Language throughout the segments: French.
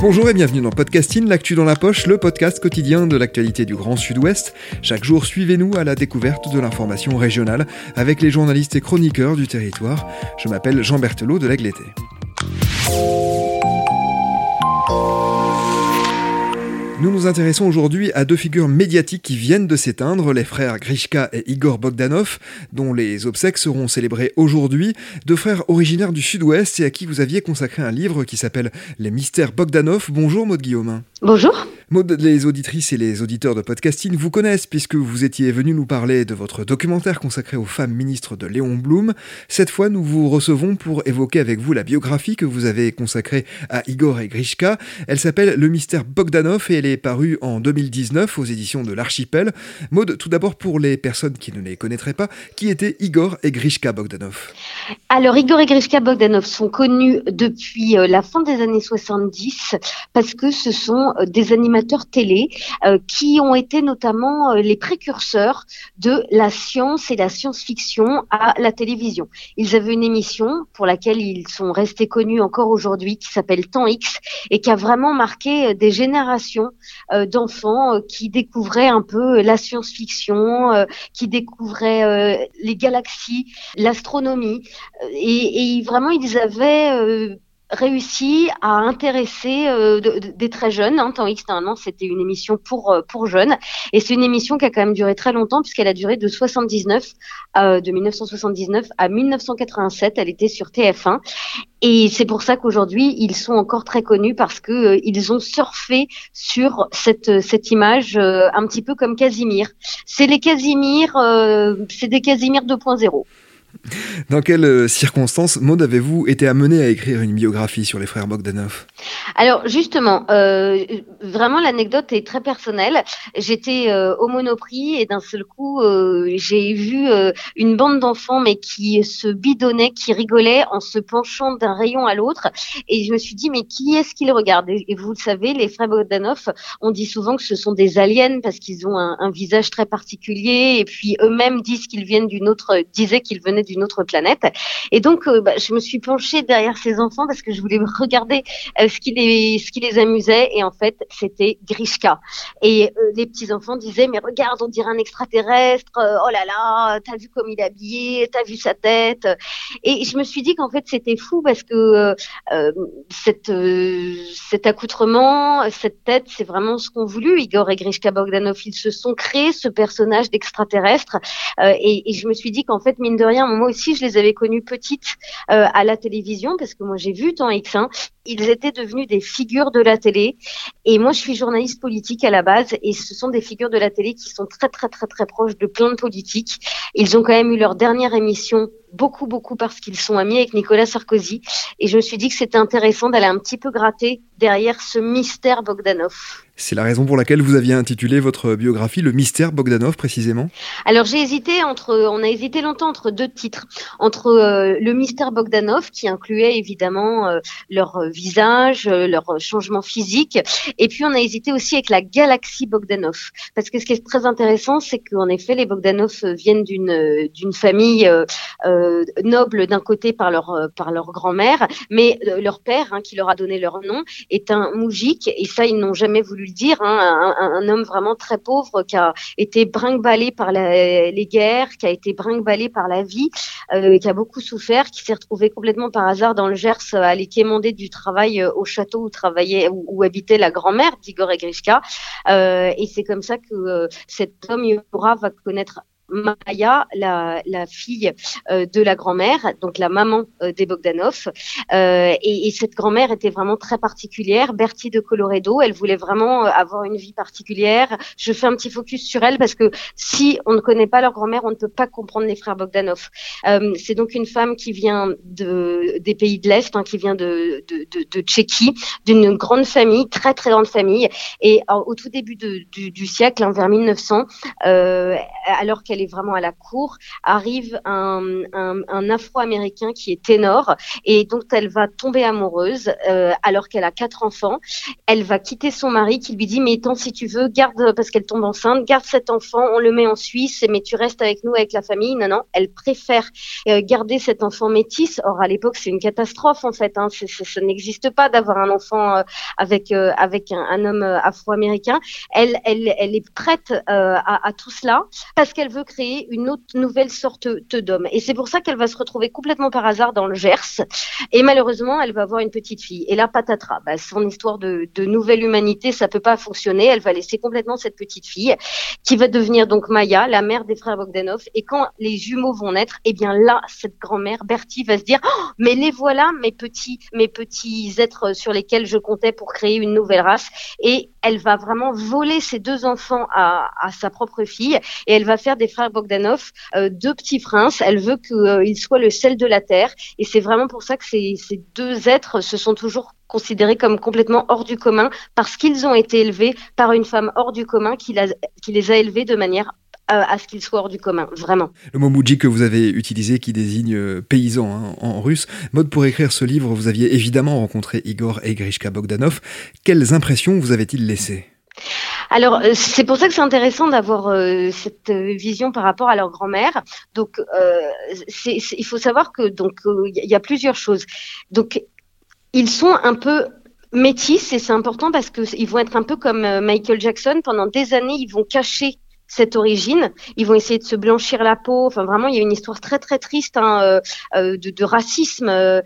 Bonjour et bienvenue dans Podcasting, l'actu dans la poche, le podcast quotidien de l'actualité du Grand Sud-Ouest. Chaque jour, suivez-nous à la découverte de l'information régionale avec les journalistes et chroniqueurs du territoire. Je m'appelle Jean Berthelot de l'Agleté. Nous nous intéressons aujourd'hui à deux figures médiatiques qui viennent de s'éteindre, les frères Grishka et Igor Bogdanov, dont les obsèques seront célébrées aujourd'hui, deux frères originaires du sud-ouest et à qui vous aviez consacré un livre qui s'appelle Les mystères Bogdanov. Bonjour Maud Guillaume. Bonjour. Maud, les auditrices et les auditeurs de podcasting vous connaissent puisque vous étiez venu nous parler de votre documentaire consacré aux femmes ministres de Léon Blum. Cette fois, nous vous recevons pour évoquer avec vous la biographie que vous avez consacrée à Igor et Grishka. Elle s'appelle Le mystère Bogdanov et elle est parue en 2019 aux éditions de l'Archipel. Maud, tout d'abord pour les personnes qui ne les connaîtraient pas, qui étaient Igor et Grishka Bogdanov? Alors, Igor et Grishka Bogdanov sont connus depuis euh, la fin des années 70 parce que ce sont euh, des animateurs télé euh, qui ont été notamment euh, les précurseurs de la science et la science-fiction à la télévision. Ils avaient une émission pour laquelle ils sont restés connus encore aujourd'hui qui s'appelle Temps X et qui a vraiment marqué euh, des générations d'enfants qui découvraient un peu la science-fiction, qui découvraient les galaxies, l'astronomie et, et, vraiment ils avaient réussi à intéresser euh, des très jeunes. Hein, Temps X, c'était une émission pour, euh, pour jeunes. Et c'est une émission qui a quand même duré très longtemps, puisqu'elle a duré de 79, euh, de 1979 à 1987. Elle était sur TF1. Et c'est pour ça qu'aujourd'hui, ils sont encore très connus parce que euh, ils ont surfé sur cette, cette image un petit peu comme Casimir. C'est les Casimir, c'est des Casimir 2.0. Dans quelles euh, circonstances, Maud, avez-vous été amenée à écrire une biographie sur les frères Bogdanov? Alors justement, euh, vraiment l'anecdote est très personnelle. J'étais euh, au Monoprix et d'un seul coup, j'ai vu une bande d'enfants mais qui se bidonnaient, qui rigolaient en se penchant d'un rayon à l'autre. Et je me suis dit, mais qui est-ce qu'ils regardent? Et vous le savez, les frères Bogdanov, on dit souvent que ce sont des aliens parce qu'ils ont un, visage très particulier et puis eux-mêmes disent qu'ils viennent d'une autre, disaient qu'ils venaient autre planète. Et donc, euh, bah, je me suis penchée derrière ces enfants parce que je voulais regarder euh, ce, qui les, ce qui les amusait. Et en fait, c'était Grishka. Et euh, les petits enfants disaient, mais regarde, on dirait un extraterrestre. oh là là, t'as vu comme il est habillé, t'as vu sa tête. Et je me suis dit qu'en fait, c'était fou parce que cette, cet accoutrement, cette tête, c'est vraiment ce qu'ont voulu. Igor et Grishka Bogdanov, ils se sont créés ce personnage d'extraterrestre. Et, et, je me suis dit qu'en fait, mine de rien, moi aussi, je les avais connus petites euh, à la télévision parce que moi j'ai vu Temps X1. Ils étaient devenus des figures de la télé. Et moi, je suis journaliste politique à la base et ce sont des figures de la télé qui sont très, très, très, très proches de plein de politiques. Ils ont quand même eu leur dernière émission beaucoup, beaucoup parce qu'ils sont amis avec Nicolas Sarkozy. Et je me suis dit que c'était intéressant d'aller un petit peu gratter derrière ce mystère Bogdanov. C'est la raison pour laquelle vous aviez intitulé votre biographie Le mystère Bogdanov précisément? Alors j'ai hésité entre, on a hésité longtemps entre deux titres, entre euh, le mystère Bogdanov qui incluait évidemment euh, leur visage, euh, leur changement physique, et puis on a hésité aussi avec la galaxie Bogdanov, parce que ce qui est très intéressant, c'est qu'en effet les Bogdanov viennent d'une famille noble d'un côté par leur par leur grand-mère, mais leur père hein, qui leur a donné leur nom est un moujik, et ça ils n'ont jamais voulu dire, hein, un, homme vraiment très pauvre qui a été brinque par les guerres, qui a été brinque par la vie, euh, qui a beaucoup souffert, qui s'est retrouvé complètement par hasard dans le Gers à quémander du travail euh, au château où travaillait où, habitait la grand-mère d'Igor et Grishka. Euh, et c'est comme ça que cet homme Yura va connaître Maya, la, fille euh, de la grand-mère, donc la maman euh, des Bogdanov. Euh, et, cette grand-mère était vraiment très particulière, Bertie de Coloredo. Elle voulait vraiment avoir une vie particulière. Je fais un petit focus sur elle parce que si on ne connaît pas leur grand-mère, on ne peut pas comprendre les frères Bogdanov. C'est donc une femme qui vient de, des pays de l'Est, hein, qui vient de, de, de, Tchéquie, d'une grande famille, très très grande famille. Et au tout début du, du, siècle, hein, vers 1900, alors qu'elle est vraiment à la cour, arrive un, un, Afro-américain qui est ténor et dont elle va tomber amoureuse euh, alors qu'elle a quatre enfants. Elle va quitter son mari qui lui dit mais tant si tu veux garde parce qu'elle tombe enceinte, garde cet enfant, on le met en Suisse mais tu restes avec nous avec la famille. Non non, elle préfère euh, garder cet enfant métis. Or à l'époque c'est une catastrophe en fait. Hein. ça n'existe pas d'avoir un enfant euh, avec avec un, homme afro-américain. Elle, elle elle est prête à tout cela parce qu'elle veut créer une autre nouvelle sorte d'homme. Et c'est pour ça qu'elle va se retrouver complètement par hasard dans le Gers. Et malheureusement, elle va avoir une petite fille. Et là, patatras, bah, son histoire de, nouvelle humanité, ça peut pas fonctionner. Elle va laisser complètement cette petite fille qui va devenir donc Maya, la mère des frères Bogdanov. Et quand les jumeaux vont naître, eh bien là, cette grand-mère, Bertie, va se dire, oh, mais les voilà, mes petits, mes petits êtres sur lesquels je comptais pour créer une nouvelle race. Et elle va vraiment voler ces deux enfants à sa propre fille et elle va faire des Bogdanov euh, deux petits princes. Elle veut qu'ils euh, soient le sel de la terre et c'est vraiment pour ça que ces, deux êtres se sont toujours considérés comme complètement hors du commun parce qu'ils ont été élevés par une femme hors du commun qui, les a élevés de manière euh, à ce qu'ils soient hors du commun, vraiment. Le mot moudjik que vous avez utilisé qui désigne paysan hein, en russe. Mode pour écrire ce livre, vous aviez évidemment rencontré Igor et Grishka Bogdanov. Quelles impressions vous avait-il laissées? Alors, euh, c'est pour ça que c'est intéressant d'avoir euh, cette euh, vision par rapport à leur grand-mère. Donc, il faut savoir que donc il y a plusieurs choses. Donc, ils sont un peu métis et c'est important parce qu'ils vont être un peu comme Michael Jackson. Pendant des années, ils vont cacher cette origine. Ils vont essayer de se blanchir la peau. Enfin, vraiment, il y a une histoire très très triste hein, euh, euh, de, de, racisme euh,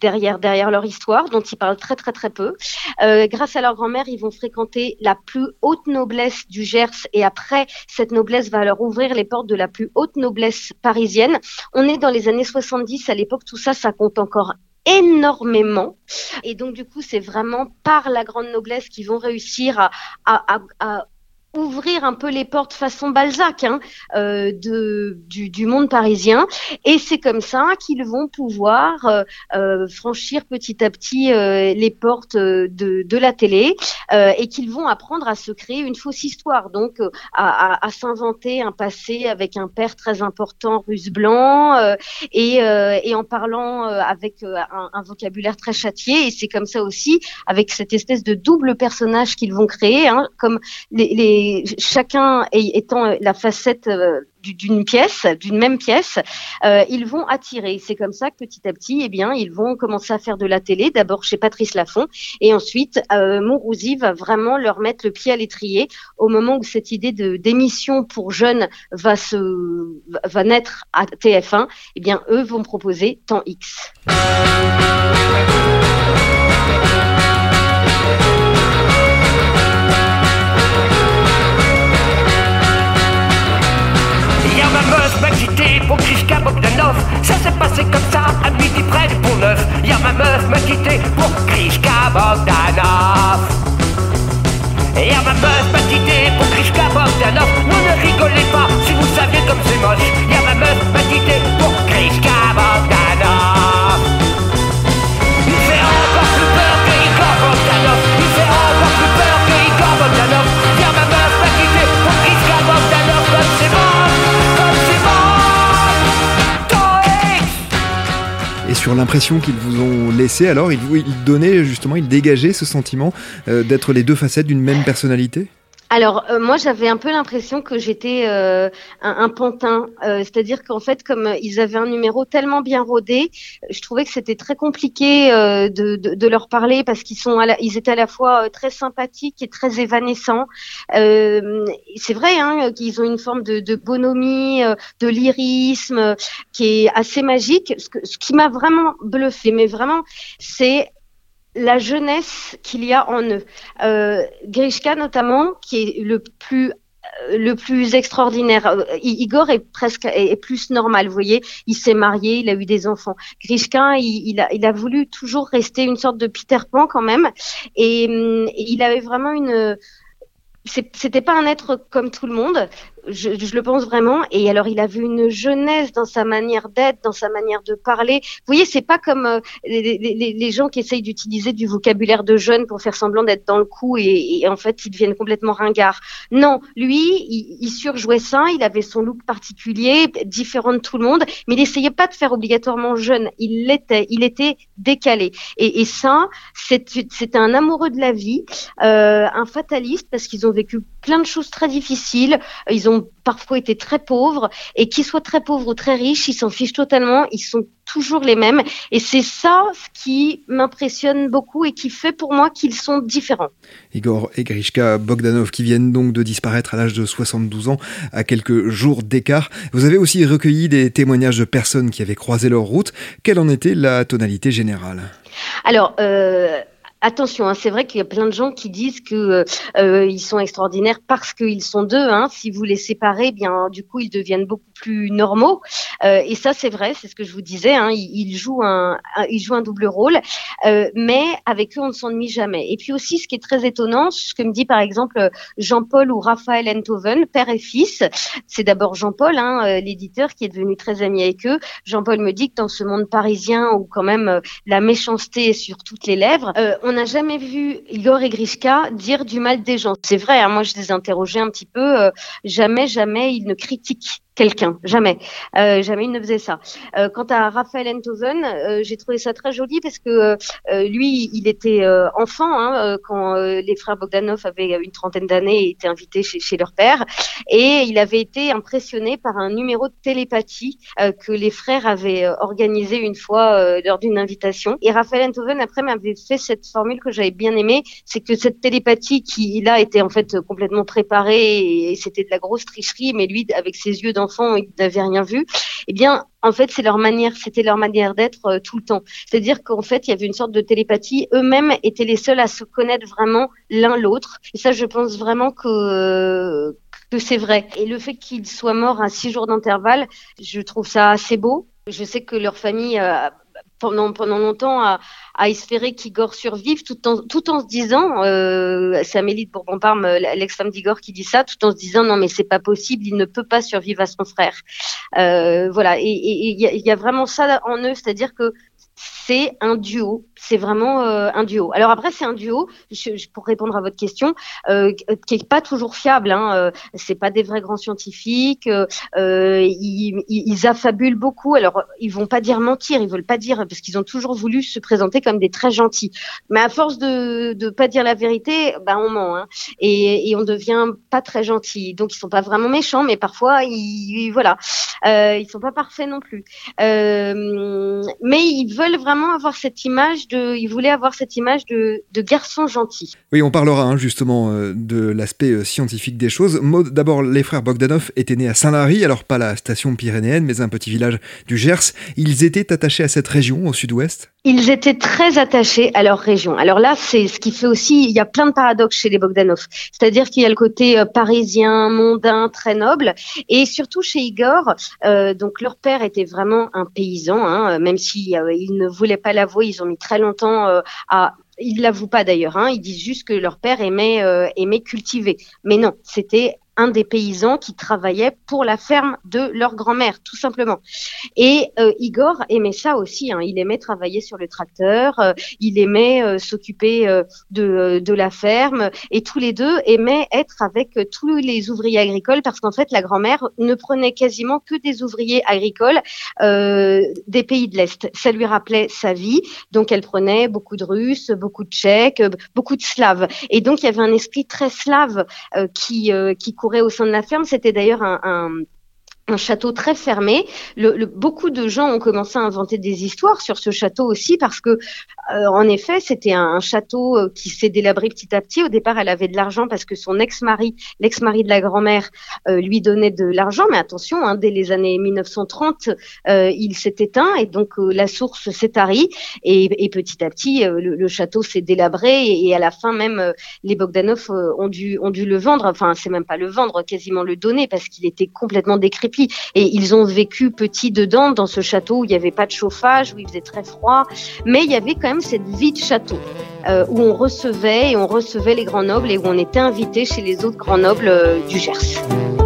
derrière derrière leur histoire, dont ils parlent très très très peu. grâce à leur grand-mère, ils vont fréquenter la plus haute noblesse du Gers, et après, cette noblesse va leur ouvrir les portes de la plus haute noblesse parisienne. On est dans les années 70. À l'époque, tout ça, ça compte encore énormément. Et donc, du coup, c'est vraiment par la grande noblesse qu'ils vont réussir à, à, à, à ouvrir un peu les portes façon Balzac hein, euh, de, du, du, monde parisien. Et c'est comme ça qu'ils vont pouvoir euh, euh, franchir petit à petit euh, les portes de, de la télé euh, et qu'ils vont apprendre à se créer une fausse histoire, donc euh, à, à, à s'inventer un passé avec un père très important russe blanc et, et, en parlant avec un, un, vocabulaire très châtié. Et c'est comme ça aussi, avec cette espèce de double personnage qu'ils vont créer, hein, comme les, les chacun étant la facette euh, d'une pièce, d'une même pièce, euh, ils vont attirer. C'est comme ça que petit à petit, eh bien, ils vont commencer à faire de la télé, d'abord chez Patrice Laffont, et ensuite, euh, va vraiment leur mettre le pied à l'étrier au moment où cette idée d'émission pour jeunes va se va naître à TF1. Eh bien, eux vont proposer Temps X. pour Krishka Bogdanov. Ça s'est passé comme ça à midi près pont neuf. Y'a ma meuf m'a quitté pour Krishka Bogdanov. Y'a ma meuf m'a quitté pour Krishka Bogdanov. Non, ne rigolez pas si vous saviez comme c'est moche. Y'a ma meuf m'a quitté sur l'impression qu'ils vous ont laissé, alors, ils, donnaient justement, ils dégageaient ce sentiment euh, d'être les deux facettes d'une même personnalité? Alors euh, moi j'avais un peu l'impression que j'étais euh, un, pantin, euh, c'est-à-dire qu'en fait comme ils avaient un numéro tellement bien rodé, je trouvais que c'était très compliqué de, de, de, leur parler parce qu'ils sont, ils étaient à la fois très sympathiques et très évanescents. c'est vrai hein, qu'ils ont une forme de, de bonhomie, de lyrisme qui est assez magique. Ce, ce qui m'a vraiment bluffé, mais vraiment, c'est la jeunesse qu'il y a en eux. Euh, Grishka notamment, qui est le plus le plus extraordinaire. Igor est presque est plus normal, vous voyez. Il s'est marié, il a eu des enfants. Grishka, il, a, il a voulu toujours rester une sorte de Peter Pan quand même, et, et il avait vraiment une c'était pas un être comme tout le monde je, je, le pense vraiment. Et alors, il avait une jeunesse dans sa manière d'être, dans sa manière de parler. Vous voyez, c'est pas comme euh, les, gens qui essayent d'utiliser du vocabulaire de jeunes pour faire semblant d'être dans le coup et, et, en fait, ils deviennent complètement ringards. Non, lui, il, il, surjouait ça. Il avait son look particulier, différent de tout le monde, mais il essayait pas de faire obligatoirement jeune. Il l'était. Il était décalé. Et, et ça, c'était un amoureux de la vie, euh, un fataliste parce qu'ils ont vécu plein de choses très difficiles. Ils ont parfois été très pauvres et qu'ils soient très pauvres ou très riches, ils s'en fichent totalement, ils sont toujours les mêmes et c'est ça ce qui m'impressionne beaucoup et qui fait pour moi qu'ils sont différents. Igor et Grishka Bogdanov qui viennent donc de disparaître à l'âge de 72 ans à quelques jours d'écart. Vous avez aussi recueilli des témoignages de personnes qui avaient croisé leur route. Quelle en était la tonalité générale? Alors, euh, attention, hein, c'est vrai qu'il y a plein de gens qui disent que euh, euh ils sont extraordinaires parce qu'ils sont deux. Hein. Si vous les séparez, eh bien du coup ils deviennent beaucoup plus normaux. Euh, et ça c'est vrai, c'est ce que je vous disais. Hein, ils, jouent un, ils jouent un double rôle, euh, mais avec eux on ne s'ennuie jamais. Et puis aussi ce qui est très étonnant, ce que me dit par exemple Jean-Paul ou Raphaël Enthoven, père et fils. C'est d'abord Jean-Paul, hein, euh, l'éditeur, qui est devenu très ami avec eux. Jean-Paul me dit que dans ce monde parisien où quand même euh, la méchanceté est sur toutes les lèvres, n'a jamais vu Igor et Grishka dire du mal des gens. C'est vrai, hein, moi je les ai interrogés un petit peu, euh, jamais, jamais ils ne critiquent quelqu'un, jamais, euh, jamais il ne faisait ça. Euh, quant à Raphaël Enthoven, euh, j'ai trouvé ça très joli parce que lui, il était enfant hein, quand les frères Bogdanov avaient une trentaine d'années et étaient invités chez, leur père, et il avait été impressionné par un numéro de télépathie que les frères avaient organisé une fois lors d'une invitation. Et Raphaël Enthoven après m'avait fait cette formule que j'avais bien aimée, c'est que cette télépathie qui là était en fait complètement préparée et c'était de la grosse tricherie, mais lui avec ses yeux d'enfant enfants, ils n'avaient rien vu, eh bien, en fait, c'est leur manière, c'était leur manière d'être euh, tout le temps. C'est-à-dire qu'en fait, il y avait une sorte de télépathie. Eux-mêmes étaient les seuls à se connaître vraiment l'un l'autre. Et ça, je pense vraiment que que c'est vrai. Et le fait qu'ils soient morts à six jours d'intervalle, je trouve ça assez beau. Je sais que leur famille euh, pendant, pendant longtemps à, à espérer qu'Igor survive tout en, tout en se disant, euh, c'est Amélie de Bourbon-Parme, l'ex-femme d'Igor qui dit ça, tout en se disant non mais c'est pas possible, il ne peut pas survivre à son frère. Euh, voilà, et il y, y, a vraiment ça en eux, c'est-à-dire que c'est un duo. C'est vraiment euh, un duo. Alors après, c'est un duo, pour répondre à votre question, euh, qui est pas toujours fiable. Hein. Euh, c'est pas des vrais grands scientifiques. Euh, ils, affabulent beaucoup. Alors, ils vont pas dire mentir, ils veulent pas dire parce qu'ils ont toujours voulu se présenter comme des très gentils. Mais à force de de pas dire la vérité, bah on ment hein. et, et on devient pas très gentil. Donc ils sont pas vraiment méchants, mais parfois ils voilà, ils sont pas parfaits non plus. mais ils veulent vraiment avoir cette image de, il voulait avoir cette image de, de garçon gentil. Oui, on parlera hein, justement euh, de l'aspect euh, scientifique des choses. D'abord, les frères Bogdanov étaient nés à Saint-Lary, alors pas la station pyrénéenne, mais un petit village du Gers. Ils étaient attachés à cette région au sud-ouest? Ils étaient très attachés à leur région. Alors là, c'est ce qui fait aussi, il y a plein de paradoxes chez les Bogdanov. C'est-à-dire qu'il y a le côté euh, parisien, mondain, très noble, et surtout chez Igor. Euh, donc leur père était vraiment un paysan, hein, même s'il euh, ne voulait pas l'avouer. Ils ont mis très longtemps euh, à ils l'avouent pas d'ailleurs, hein, ils disent juste que leur père aimait, euh, aimait cultiver. Mais non, c'était un des paysans qui travaillait pour la ferme de leur grand-mère, tout simplement. Et euh, Igor aimait ça aussi. Hein. Il aimait travailler sur le tracteur, euh, il aimait euh, s'occuper de, de, la ferme, et tous les deux aimaient être avec tous les ouvriers agricoles parce qu'en fait, la grand-mère ne prenait quasiment que des ouvriers agricoles des pays de l'Est. Ça lui rappelait sa vie, donc elle prenait beaucoup de Russes, beaucoup de Tchèques, beaucoup de Slaves. Et donc, il y avait un esprit très slave qui, qui courait au sein de la ferme. C'était d'ailleurs un, un un château très fermé. Beaucoup de gens ont commencé à inventer des histoires sur ce château aussi parce que, euh, en effet, c'était un, château euh, qui s'est délabré petit à petit. Au départ, elle avait de l'argent parce que son ex-mari, l'ex-mari de la grand-mère, euh, lui donnait de l'argent. Mais attention, hein, dès les années 1930, il s'est éteint et donc la source s'est tarie. Et, et, petit à petit, le, château s'est délabré et, à la fin même, les Bogdanov ont dû ont dû le vendre. Enfin, c'est même pas le vendre, quasiment le donner parce qu'il était complètement décrépit et ils ont vécu petits dedans, dans ce château où il n'y avait pas de chauffage, où il faisait très froid. Mais il y avait quand même cette vie de château euh, où on recevait et on recevait les grands nobles et où on était invité chez les autres grands nobles euh, du Gers.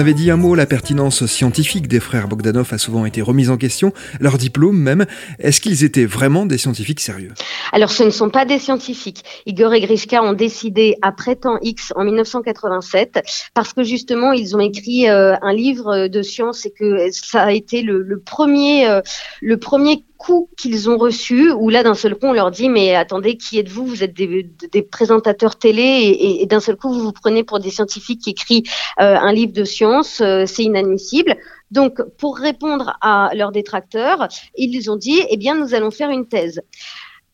Avez dit un mot, la pertinence scientifique des frères Bogdanov a souvent été remise en question, leur diplôme même. Est-ce qu'ils étaient vraiment des scientifiques sérieux? Alors ce ne sont pas des scientifiques. Igor et Grishka ont décidé après temps X en 1987 parce que justement ils ont écrit euh, un livre de science et que ça a été le, premier, euh, le premier coup qu'ils ont reçu, où là d'un seul coup on leur dit mais attendez qui êtes-vous? Vous êtes des, présentateurs télé et, d'un seul coup vous vous prenez pour des scientifiques qui écrivent euh, un livre de science, euh, c'est inadmissible. Donc pour répondre à leurs détracteurs, ils ont dit eh bien nous allons faire une thèse.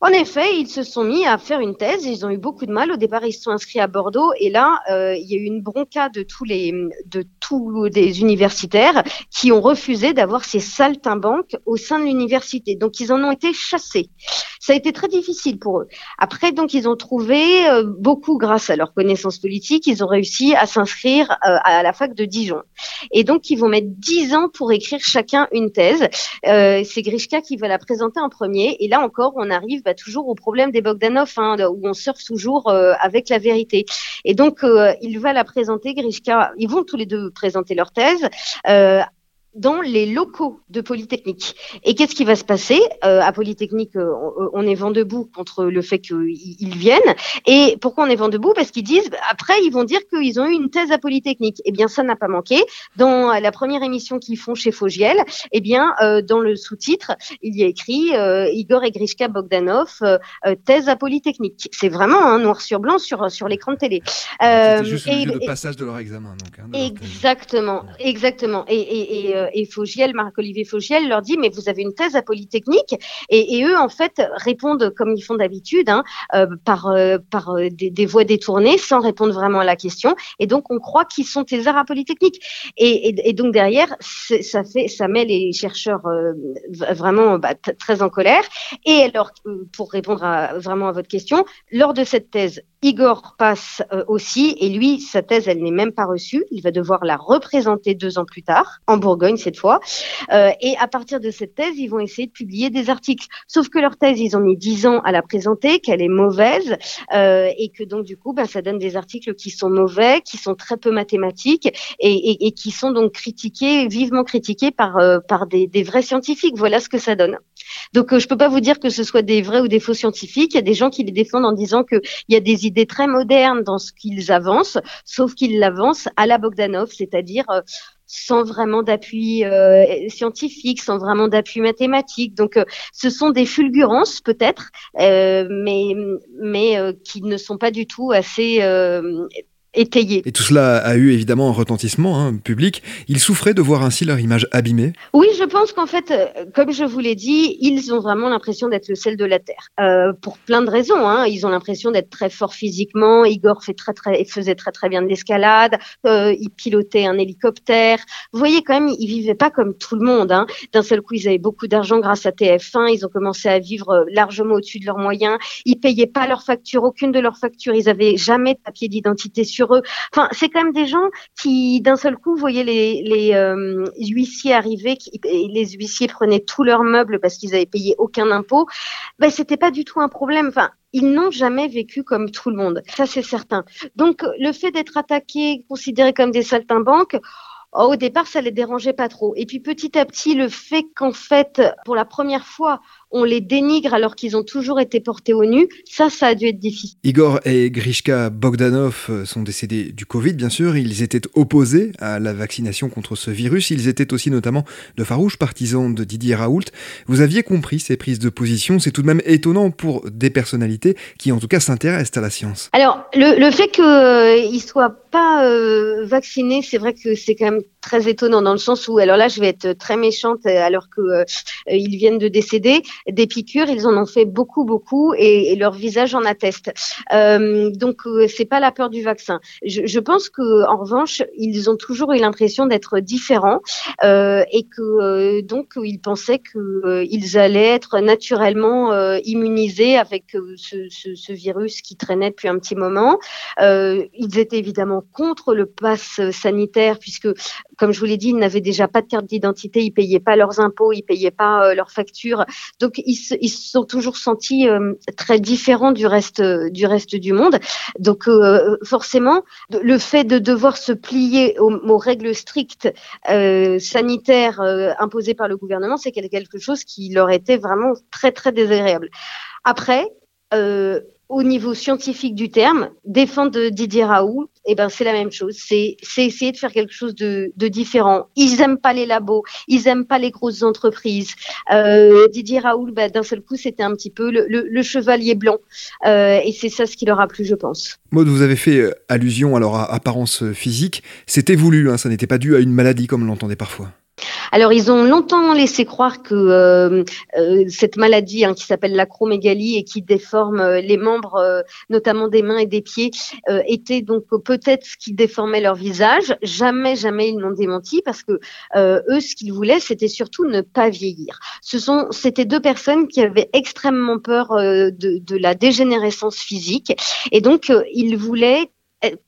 En effet, ils se sont mis à faire une thèse. Ils ont eu beaucoup de mal. Au départ, ils se sont inscrits à Bordeaux, et là, euh, il y a eu une bronca de tous les de tous les universitaires qui ont refusé d'avoir ces saltimbanques au sein de l'université. Donc, ils en ont été chassés. Ça a été très difficile pour eux. Après, donc, ils ont trouvé euh, beaucoup, grâce à leur connaissance politique, ils ont réussi à s'inscrire euh, à la fac de Dijon. Et donc, ils vont mettre dix ans pour écrire chacun une thèse. C'est Grishka qui va la présenter en premier. Et là encore, on arrive bah, toujours au problème des Bogdanov, hein, où on surfe toujours euh, avec la vérité. Et donc, euh, il va la présenter, Grishka, ils vont tous les deux présenter leur thèse. Euh, dans les locaux de Polytechnique. Et qu'est-ce qui va se passer? Euh, À Polytechnique, euh, on, est vent debout contre le fait qu'ils viennent. Et pourquoi on est vent debout? Parce qu'ils disent, après, ils vont dire qu'ils ont eu une thèse à Polytechnique. Eh bien, ça n'a pas manqué. Dans la première émission qu'ils font chez Fogiel, eh bien, euh, dans le sous-titre, il y a écrit Igor et Grishka Bogdanov, thèse à Polytechnique. C'est vraiment un noir sur blanc sur, sur l'écran de télé. C'était juste et, le passage de leur examen. Donc, hein, exactement, exactement. Et, et, et, et Fogiel, Marc-Olivier Fogiel, leur dit mais vous avez une thèse à Polytechnique. Et, eux en fait répondent comme ils font d'habitude hein, euh, par euh, par euh, des, voies détournées sans répondre vraiment à la question. Et donc on croit qu'ils sont thésards à Polytechnique et, donc derrière ça fait ça met les chercheurs vraiment bah, très en colère. Et alors pour répondre vraiment à votre question lors de cette thèse Igor passe aussi. Et lui sa thèse elle n'est même pas reçue. Il va devoir la représenter deux ans plus tard en Bourgogne cette fois. Euh, et à partir de cette thèse, ils vont essayer de publier des articles. Sauf que leur thèse, ils ont mis dix ans à la présenter, qu'elle est mauvaise, euh, et que donc du coup, ben, ça donne des articles qui sont mauvais, qui sont très peu mathématiques, et, qui sont donc critiqués, vivement critiqués par, euh, par des, vrais scientifiques. Voilà ce que ça donne. Donc je peux pas vous dire que ce soit des vrais ou des faux scientifiques. Il y a des gens qui les défendent en disant qu'il y a des idées très modernes dans ce qu'ils avancent, sauf qu'ils l'avancent à la Bogdanov, c'est-à-dire sans vraiment d'appui euh, scientifique, sans vraiment d'appui mathématique. Donc, euh, ce sont des fulgurances peut-être, euh, mais mais qui ne sont pas du tout assez et tout cela a eu évidemment un retentissement hein, public. Ils souffraient de voir ainsi leur image abîmée Oui, je pense qu'en fait, euh, comme je vous l'ai dit, ils ont vraiment l'impression d'être le sel de la Terre. Euh, pour plein de raisons. Hein. Ils ont l'impression d'être très forts physiquement. Igor fait très, très, faisait très très bien de l'escalade. Euh, il pilotait un hélicoptère. Vous voyez quand même, ils vivaient pas comme tout le monde. Hein. D'un seul coup, ils avaient beaucoup d'argent grâce à TF1. Ils ont commencé à vivre largement au-dessus de leurs moyens. Ils payaient pas leurs factures, aucune de leurs factures. Ils avaient jamais de papier d'identité sur Enfin, c'est quand même des gens qui, d'un seul coup, voyaient les, euh, huissiers arriver, et les huissiers prenaient tous leurs meubles parce qu'ils avaient payé aucun impôt. Ben, c'était pas du tout un problème. Enfin, ils n'ont jamais vécu comme tout le monde. Ça, c'est certain. Donc, le fait d'être attaqués, considérés comme des saltimbanques, oh, au départ, ça les dérangeait pas trop. Et puis petit à petit, le fait qu'en fait, pour la première fois, on les dénigre alors qu'ils ont toujours été portés au nu, ça, ça a dû être difficile. Igor et Grishka Bogdanov euh, sont décédés du Covid, bien sûr. Ils étaient opposés à la vaccination contre ce virus. Ils étaient aussi notamment de farouches partisans de Didier Raoult. Vous aviez compris ces prises de position. C'est tout de même étonnant pour des personnalités qui, en tout cas, s'intéressent à la science. Alors, le, fait qu'ils euh, ne soient pas euh, vaccinés, c'est vrai que c'est quand même très étonnant dans le sens où, alors là, je vais être très méchante alors qu'ils viennent de décéder des piqûres, ils en ont fait beaucoup, beaucoup, et, leur visage en atteste. Euh, donc, euh, c'est pas la peur du vaccin. Je, je, pense que, en revanche, ils ont toujours eu l'impression d'être différents euh, et que euh, donc ils pensaient qu'ils allaient être naturellement immunisés avec ce, ce, ce, virus qui traînait depuis un petit moment. ils étaient évidemment contre le pass sanitaire puisque, comme je vous l'ai dit, ils n'avaient déjà pas de carte d'identité, ils payaient pas leurs impôts, ils payaient pas leurs factures. Se, ils se sont toujours sentis euh, très différents du reste du monde. Donc euh, forcément, le fait de devoir se plier aux, règles strictes euh, sanitaires imposées par le gouvernement, c'est quelque chose qui leur était vraiment très très désagréable. Après, au niveau scientifique du terme, défendre Didier Raoult, eh ben c'est la même chose. C'est essayer de faire quelque chose de, de, différent. Ils aiment pas les labos, ils aiment pas les grosses entreprises. Euh, Didier Raoult, ben, d'un seul coup, c'était un petit peu le, chevalier blanc, euh, et c'est ça ce qui leur a plu, je pense. Maud, vous avez fait euh, allusion à apparence physique. C'était voulu, hein, ça n'était pas dû à une maladie comme l'entendait parfois. Alors, ils ont longtemps laissé croire que euh, euh, cette maladie hein, qui s'appelle l'acromégalie et qui déforme euh, les membres, euh, notamment des mains et des pieds, euh, était donc peut-être ce qui déformait leur visage. Jamais, jamais ils n'ont démenti parce que eux, ce qu'ils voulaient, c'était surtout ne pas vieillir. Ce sont, c'était deux personnes qui avaient extrêmement peur de, de, la dégénérescence physique et donc ils voulaient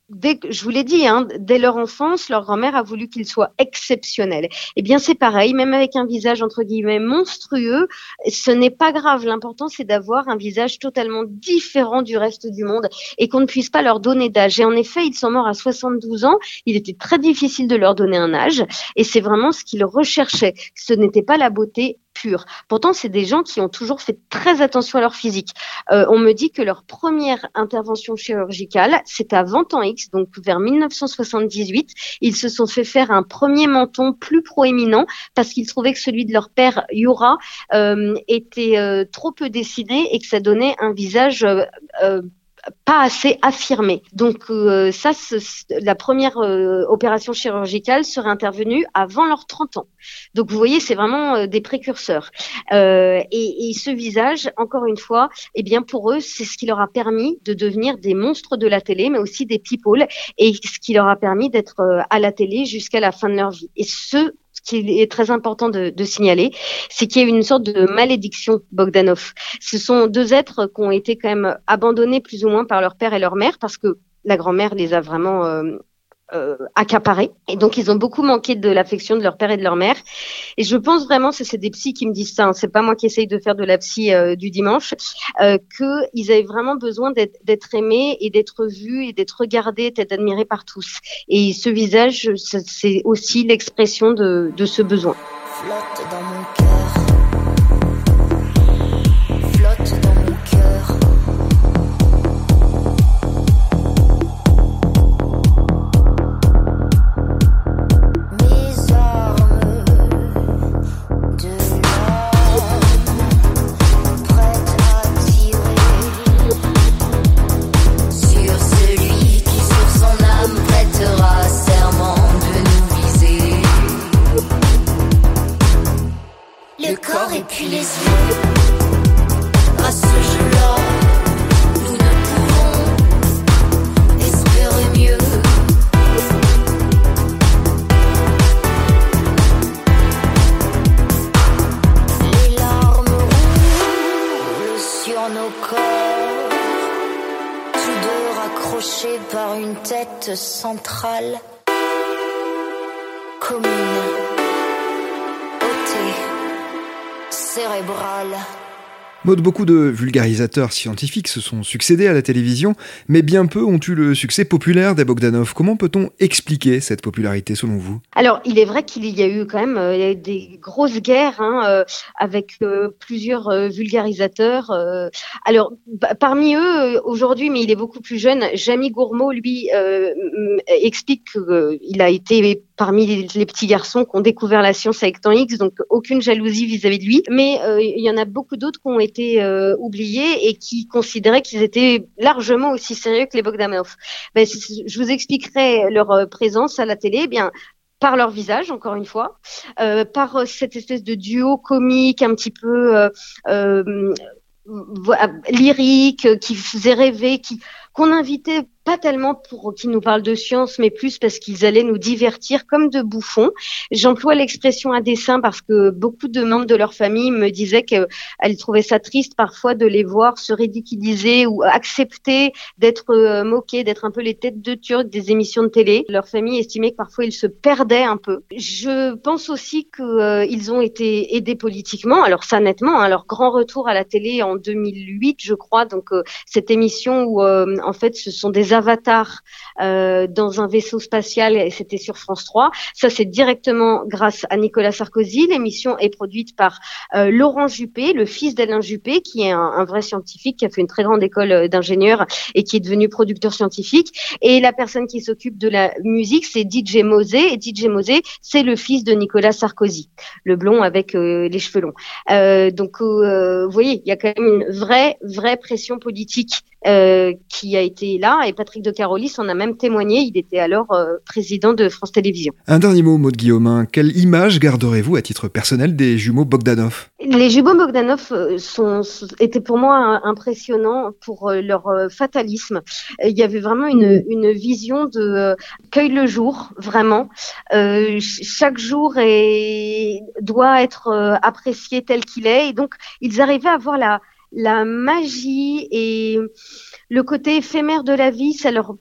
dès que, je vous l'ai dit, hein, dès leur enfance, leur grand-mère a voulu qu'ils soient exceptionnels. Eh bien, c'est pareil, même avec un visage entre guillemets monstrueux, ce n'est pas grave. L'important, c'est d'avoir un visage totalement différent du reste du monde et qu'on ne puisse pas leur donner d'âge. Et en effet, ils sont morts à 72 ans. Il était très difficile de leur donner un âge et c'est vraiment ce qu'ils recherchaient. Ce n'était pas la beauté Pourtant, c'est des gens qui ont toujours fait très attention à leur physique. Euh, on me dit que leur première intervention chirurgicale, c'est à 20 ans X, donc vers 1978. Ils se sont fait faire un premier menton plus proéminent parce qu'ils trouvaient que celui de leur père, Yura, euh, était euh, trop peu dessiné et que ça donnait un visage pas assez affirmé. Donc euh, ça, la première euh, opération chirurgicale serait intervenue avant leurs 30 ans. Donc vous voyez, c'est vraiment euh, des précurseurs. Euh, et, et, ce visage, encore une fois, eh bien pour eux, c'est ce qui leur a permis de devenir des monstres de la télé, mais aussi des people, et ce qui leur a permis d'être euh, à la télé jusqu'à la fin de leur vie. Et ce ce qui est très important de, signaler, c'est qu'il y a une sorte de malédiction Bogdanov. Ce sont deux êtres qui ont été quand même abandonnés plus ou moins par leur père et leur mère parce que la grand-mère les a vraiment euh, euh, accaparés. Et donc, ils ont beaucoup manqué de l'affection de leur père et de leur mère. Et je pense vraiment, c'est des psys qui me disent ça, hein, c'est pas moi qui essaye de faire de la psy euh, du dimanche, euh, qu'ils avaient vraiment besoin d'être aimés et d'être vus et d'être regardés, d'être admirés par tous. Et ce visage, c'est aussi l'expression de, ce besoin. Flotte dans mon cœur. Centrale commune, ôtée, cérébrale. Beaucoup de vulgarisateurs scientifiques se sont succédés à la télévision, mais bien peu ont eu le succès populaire des Bogdanov. Comment peut-on expliquer cette popularité selon vous? Alors, il est vrai qu'il y a eu quand même euh, des grosses guerres hein, euh, avec euh, plusieurs vulgarisateurs. alors, parmi eux, aujourd'hui, mais il est beaucoup plus jeune, Jamie Gourmaud, lui, explique qu'il a été parmi les, petits garçons qui ont découvert la science avec temps X, donc aucune jalousie vis-à-vis de lui. Mais euh, il y en a beaucoup d'autres qui ont été euh, oubliés et qui considéraient qu'ils étaient largement aussi sérieux que les Bogdanov. Ben, je vous expliquerai leur euh, présence à la télé. Eh bien, par leur visage, encore une fois, par cette espèce de duo comique un petit peu lyrique, qui faisait rêver, qui qu'on invitait pas tellement pour qu'ils nous parlent de science, mais plus parce qu'ils allaient nous divertir comme de bouffons. J'emploie l'expression à dessein parce que beaucoup de membres de leur famille me disaient qu'elles trouvaient ça triste parfois de les voir se ridiculiser ou accepter d'être euh, moqués, d'être un peu les têtes de turc des émissions de télé. Leur famille estimait que parfois ils se perdaient un peu. Je pense aussi qu'ils ont été aidés politiquement. Alors ça nettement, hein, leur grand retour à la télé en 2008, je crois, donc euh, cette émission où euh, en fait ce sont des avatars euh, dans un vaisseau spatial et c'était sur France 3. Ça c'est directement grâce à Nicolas Sarkozy. L'émission est produite par euh, Laurent Juppé, le fils d'Alain Juppé, qui est un, vrai scientifique, qui a fait une très grande école euh, d'ingénieur et qui est devenu producteur scientifique. Et la personne qui s'occupe de la musique, c'est DJ Mosé. Et DJ Mosé, c'est le fils de Nicolas Sarkozy, le blond avec euh, les cheveux longs. Donc, vous voyez, il y a quand même une vraie, vraie pression politique qui a été là. Et Patrick de Carolis en a même témoigné. Il était alors euh, président de France Télévisions. Un dernier mot, Maud Guillaumin. Quelle image garderez-vous à titre personnel des jumeaux Bogdanov? Les jumeaux Bogdanov euh, sont, sont- étaient pour moi euh, impressionnants pour leur fatalisme. Il y avait vraiment une, une vision de euh, cueille le jour, vraiment. Euh, ch- chaque jour est, doit être apprécié tel qu'il est. Et donc, ils arrivaient à voir la, la magie et le côté éphémère de la vie, ça leur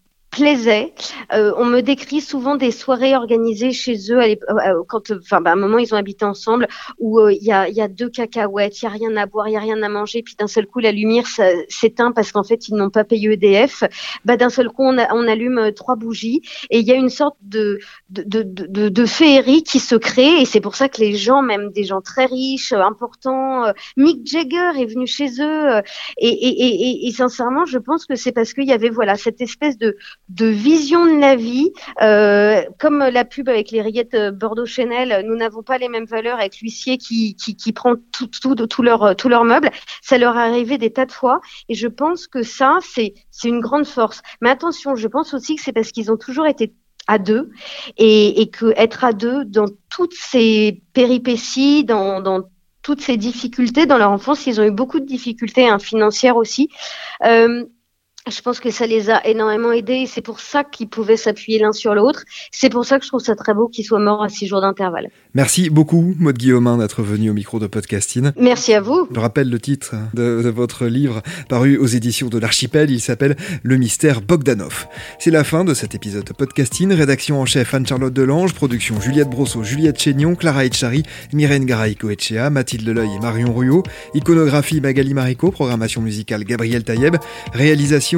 Euh, on me décrit souvent des soirées organisées chez eux l'ép- euh, quand, enfin, bah, à un moment ils ont habité ensemble où euh, il y, a, y a deux cacahuètes, il y a rien à boire, il y a rien à manger, puis d'un seul coup la lumière s'éteint parce qu'en fait ils n'ont pas payé EDF. Bah d'un seul coup on, allume euh, trois bougies et il y a une sorte de de, de, de, féerie qui se crée et c'est pour ça que les gens, même des gens très riches, euh, importants, euh, Mick Jagger est venu chez eux euh, et, et, et, et sincèrement je pense que c'est parce qu'il y avait voilà cette espèce de de vision de la vie, euh, comme la pub avec les rillettes euh, Bordeaux Chanel, nous n'avons pas les mêmes valeurs avec l'huissier qui, qui, qui prend tout, tout, tout leur, tout leur meuble. Ça leur est arrivé des tas de fois et je pense que ça, c'est, c'est une grande force. Mais attention, je pense aussi que c'est parce qu'ils ont toujours été à deux et, et que être à deux dans toutes ces péripéties, dans, dans toutes ces difficultés dans leur enfance, ils ont eu beaucoup de difficultés hein, financières aussi. Euh, je pense que ça les a énormément aidés et c'est pour ça qu'ils pouvaient s'appuyer l'un sur l'autre. C'est pour ça que je trouve ça très beau qu'ils soient morts à six jours d'intervalle. Merci beaucoup, Maud Guillaumin, d'être venu au micro de Podcasting. Merci à vous. Je rappelle le titre de, de votre livre paru aux éditions de l'Archipel. Il s'appelle Le mystère Bogdanov. C'est la fin de cet épisode de Podcasting. Rédaction en chef Anne-Charlotte Delange, production Juliette Brosseau, Juliette Chénion, Clara Etchari, Myrène Garaïco Echea, Mathilde Leleuil et Marion Rouillot. Iconographie Magali Marico, programmation musicale Gabriel Taïeb, réalisation